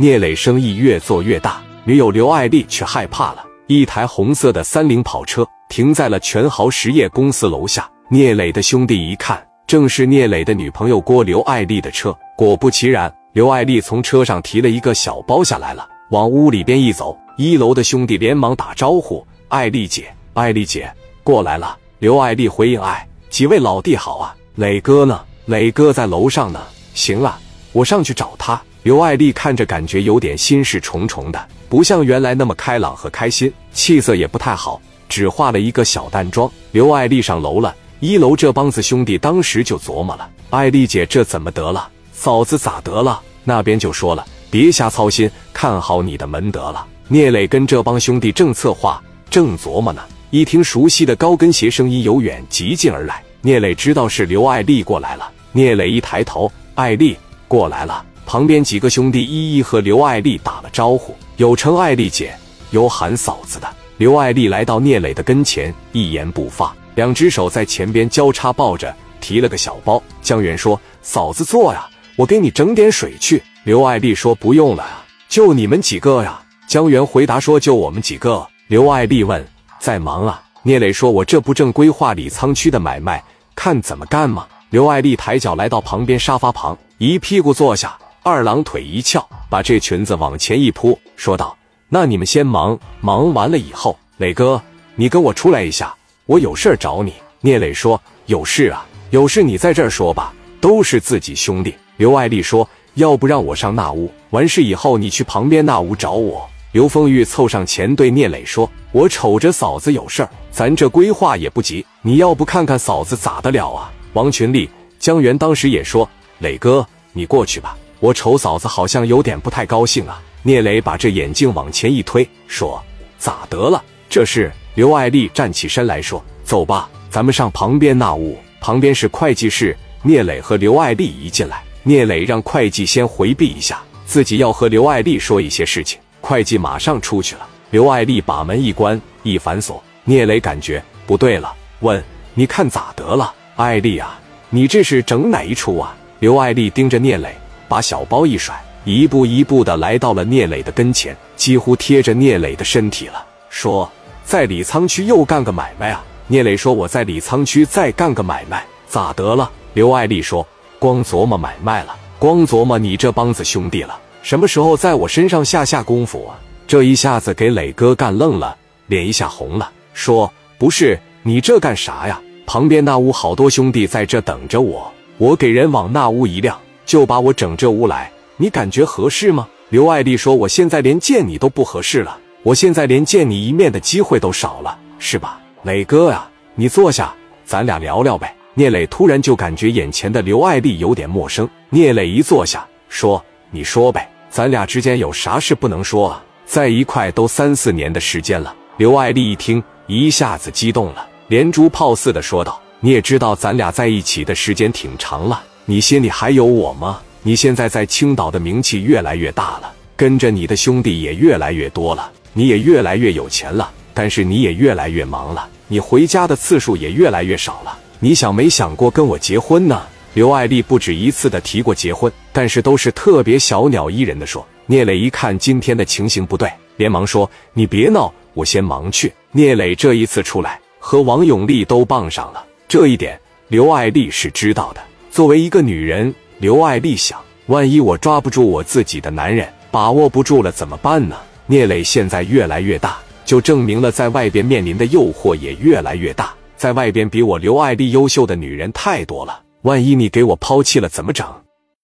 聂磊生意越做越大，女友刘爱丽却害怕了。一台红色的三菱跑车停在了全豪实业公司楼下。聂磊的兄弟一看，正是聂磊的女朋友郭刘爱丽的车。果不其然，刘爱丽从车上提了一个小包下来了，往屋里边一走，一楼的兄弟连忙打招呼：“爱丽姐，爱丽姐，过来了。”刘爱丽回应：“哎，几位老弟好啊，磊哥呢？磊哥在楼上呢。行啊，我上去找他。”刘爱丽看着感觉有点心事重重的，不像原来那么开朗和开心，气色也不太好，只化了一个小淡妆。刘爱丽上楼了，一楼这帮子兄弟当时就琢磨了：爱丽姐这怎么得了？嫂子咋得了？那边就说了：别瞎操心，看好你的门得了。聂磊跟这帮兄弟正策划，正琢磨呢。一听熟悉的高跟鞋声音由远及近而来，聂磊知道是刘爱丽过来了。聂磊一抬头，爱丽过来了。旁边几个兄弟一一和刘爱丽打了招呼，有称爱丽姐，有喊嫂子的。刘爱丽来到聂磊的跟前，一言不发，两只手在前边交叉抱着，提了个小包。江源说：“嫂子坐呀，我给你整点水去。”刘爱丽说：“不用了，就你们几个呀。”江源回答说：“就我们几个。”刘爱丽问。在忙啊，聂磊说：“我这不正规划李沧区的买卖，看怎么干吗？”刘爱丽抬脚来到旁边沙发旁，一屁股坐下，二郎腿一翘，把这裙子往前一扑，说道：“那你们先忙，忙完了以后，磊哥，你跟我出来一下，我有事找你。”聂磊说：“有事啊，有事你在这儿说吧，都是自己兄弟。”刘爱丽说：“要不让我上那屋，完事以后你去旁边那屋找我。”刘丰玉凑上前对聂磊说：“我瞅着嫂子有事儿，咱这规划也不急，你要不看看嫂子咋得了啊？”王群力、江源当时也说：“磊哥，你过去吧，我瞅嫂子好像有点不太高兴啊。”聂磊把这眼镜往前一推，说：“咋得了？这是。”刘爱丽站起身来说：“走吧，咱们上旁边那屋，旁边是会计室。”聂磊和刘爱丽一进来，聂磊让会计先回避一下，自己要和刘爱丽说一些事情。会计马上出去了，刘爱丽把门一关一反锁，聂磊感觉不对了，问：“你看咋得了，爱丽啊？你这是整哪一出啊？”刘爱丽盯着聂磊，把小包一甩，一步一步的来到了聂磊的跟前，几乎贴着聂磊的身体了，说：“在李沧区又干个买卖啊？”聂磊说：“我在李沧区再干个买卖，咋得了？”刘爱丽说：“光琢磨买卖了，光琢磨你这帮子兄弟了。”什么时候在我身上下下功夫啊？这一下子给磊哥干愣了，脸一下红了，说：“不是你这干啥呀？旁边那屋好多兄弟在这等着我，我给人往那屋一晾，就把我整这屋来，你感觉合适吗？”刘爱丽说：“我现在连见你都不合适了，我现在连见你一面的机会都少了，是吧？”磊哥啊，你坐下，咱俩聊聊呗。聂磊突然就感觉眼前的刘爱丽有点陌生。聂磊一坐下，说：“你说呗。”咱俩之间有啥事不能说啊？在一块都三四年的时间了。刘爱丽一听，一下子激动了，连珠炮似的说道：“你也知道，咱俩在一起的时间挺长了，你心里还有我吗？你现在在青岛的名气越来越大了，跟着你的兄弟也越来越多了，你也越来越有钱了，但是你也越来越忙了，你回家的次数也越来越少了。你想没想过跟我结婚呢？”刘爱丽不止一次的提过结婚，但是都是特别小鸟依人的说。聂磊一看今天的情形不对，连忙说：“你别闹，我先忙去。”聂磊这一次出来和王永利都傍上了，这一点刘爱丽是知道的。作为一个女人，刘爱丽想：万一我抓不住我自己的男人，把握不住了怎么办呢？聂磊现在越来越大，就证明了在外边面临的诱惑也越来越大。在外边比我刘爱丽优秀的女人太多了。万一你给我抛弃了怎么整？